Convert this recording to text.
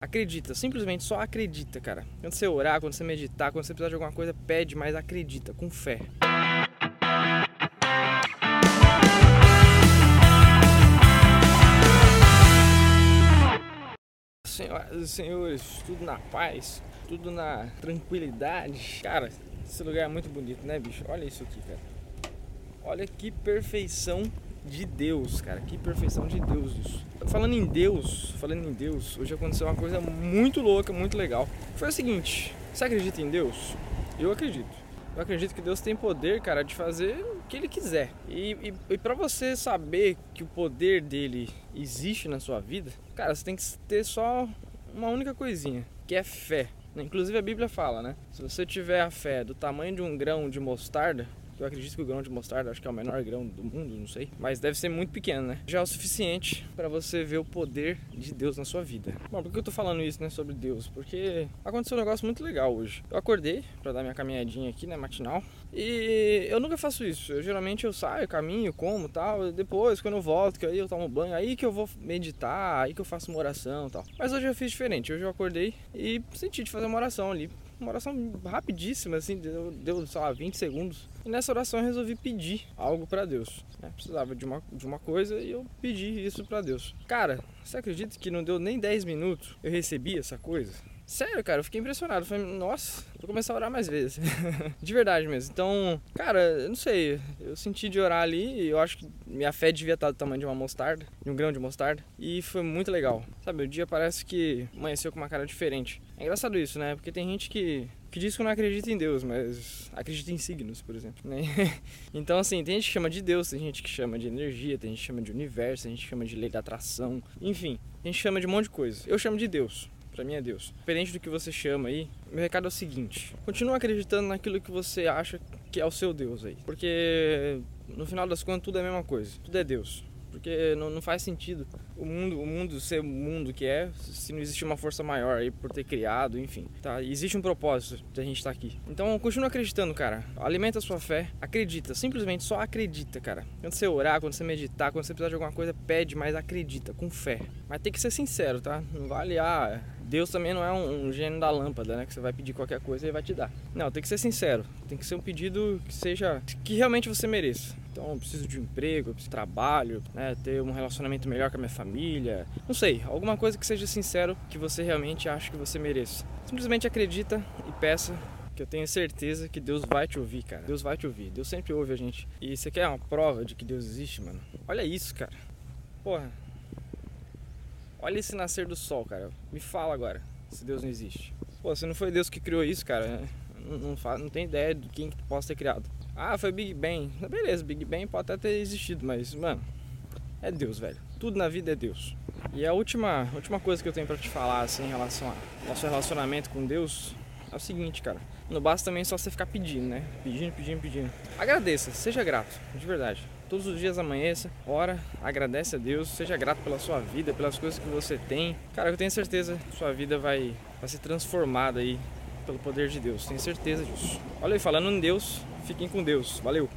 Acredita, simplesmente só acredita, cara. Quando você orar, quando você meditar, quando você precisar de alguma coisa, pede, mas acredita, com fé. Senhoras e senhores, tudo na paz, tudo na tranquilidade. Cara, esse lugar é muito bonito, né, bicho? Olha isso aqui, cara. Olha que perfeição de Deus, cara. Que perfeição de Deus isso. Falando em Deus, falando em Deus, hoje aconteceu uma coisa muito louca, muito legal. Foi o seguinte: você acredita em Deus? Eu acredito. Eu acredito que Deus tem poder, cara, de fazer o que Ele quiser. E, e, e para você saber que o poder dele existe na sua vida, cara, você tem que ter só uma única coisinha, que é fé. Inclusive a Bíblia fala, né? Se você tiver a fé do tamanho de um grão de mostarda, eu acredito que o grão de mostarda, acho que é o menor grão do mundo, não sei. Mas deve ser muito pequeno, né? Já é o suficiente para você ver o poder de Deus na sua vida. Bom, por que eu tô falando isso, né, sobre Deus? Porque aconteceu um negócio muito legal hoje. Eu acordei para dar minha caminhadinha aqui, né, matinal. E eu nunca faço isso. Eu geralmente eu saio, caminho, como, tal. Depois, quando eu volto, que aí eu tomo banho, aí que eu vou meditar, aí que eu faço uma oração, tal. Mas hoje eu fiz diferente. Hoje eu acordei e senti de fazer uma oração ali uma oração rapidíssima, assim, deu, deu sei lá, 20 segundos. E nessa oração eu resolvi pedir algo para Deus. Né? Precisava de uma, de uma coisa e eu pedi isso para Deus. Cara, você acredita que não deu nem 10 minutos eu recebi essa coisa? Sério, cara, eu fiquei impressionado. Falei, nossa, vou começar a orar mais vezes. de verdade mesmo. Então, cara, eu não sei. Eu senti de orar ali e eu acho que minha fé devia estar do tamanho de uma mostarda, de um grão de mostarda. E foi muito legal. Sabe, o dia parece que amanheceu com uma cara diferente. É engraçado isso, né? Porque tem gente que que diz que não acredita em Deus, mas acredita em signos, por exemplo. Né? Então, assim, tem gente que chama de Deus, tem gente que chama de energia, tem gente que chama de universo, tem gente que chama de lei da atração, enfim, a gente chama de um monte de coisa. Eu chamo de Deus para mim é Deus. Diferente do que você chama aí, meu recado é o seguinte: continua acreditando naquilo que você acha que é o seu Deus aí. Porque no final das contas tudo é a mesma coisa. Tudo é Deus. Porque não, não faz sentido o mundo, o mundo ser o mundo que é se não existir uma força maior aí por ter criado, enfim. Tá? Existe um propósito de a gente estar tá aqui. Então continua acreditando, cara. Alimenta a sua fé, acredita, simplesmente só acredita, cara. Quando você orar, quando você meditar, quando você precisar de alguma coisa, pede, mas acredita, com fé. Mas tem que ser sincero, tá? Não vale, ah, Deus também não é um, um gênio da lâmpada, né? Que você vai pedir qualquer coisa e ele vai te dar. Não, tem que ser sincero. Tem que ser um pedido que seja. que realmente você mereça. Então, eu preciso de um emprego, eu preciso de trabalho, né? Ter um relacionamento melhor com a minha família. Não sei, alguma coisa que seja sincero que você realmente acha que você mereça. Simplesmente acredita e peça que eu tenho certeza que Deus vai te ouvir, cara. Deus vai te ouvir. Deus sempre ouve a gente. E você quer uma prova de que Deus existe, mano? Olha isso, cara. Porra, Olha esse nascer do sol, cara. Me fala agora, se Deus não existe. Pô, se não foi Deus que criou isso, cara, não, não, não tem ideia de quem que possa ter criado. Ah, foi Big Bang. Beleza, Big Bang pode até ter existido, mas, mano, é Deus, velho. Tudo na vida é Deus. E a última, última coisa que eu tenho para te falar, assim, em relação ao nosso relacionamento com Deus, é o seguinte, cara. Não basta também só você ficar pedindo, né? Pedindo, pedindo, pedindo. Agradeça, seja grato, de verdade todos os dias amanheça, ora, agradece a Deus, seja grato pela sua vida, pelas coisas que você tem. Cara, eu tenho certeza que sua vida vai, vai ser transformada aí pelo poder de Deus, tenho certeza disso. Olha aí, falando em Deus, fiquem com Deus. Valeu!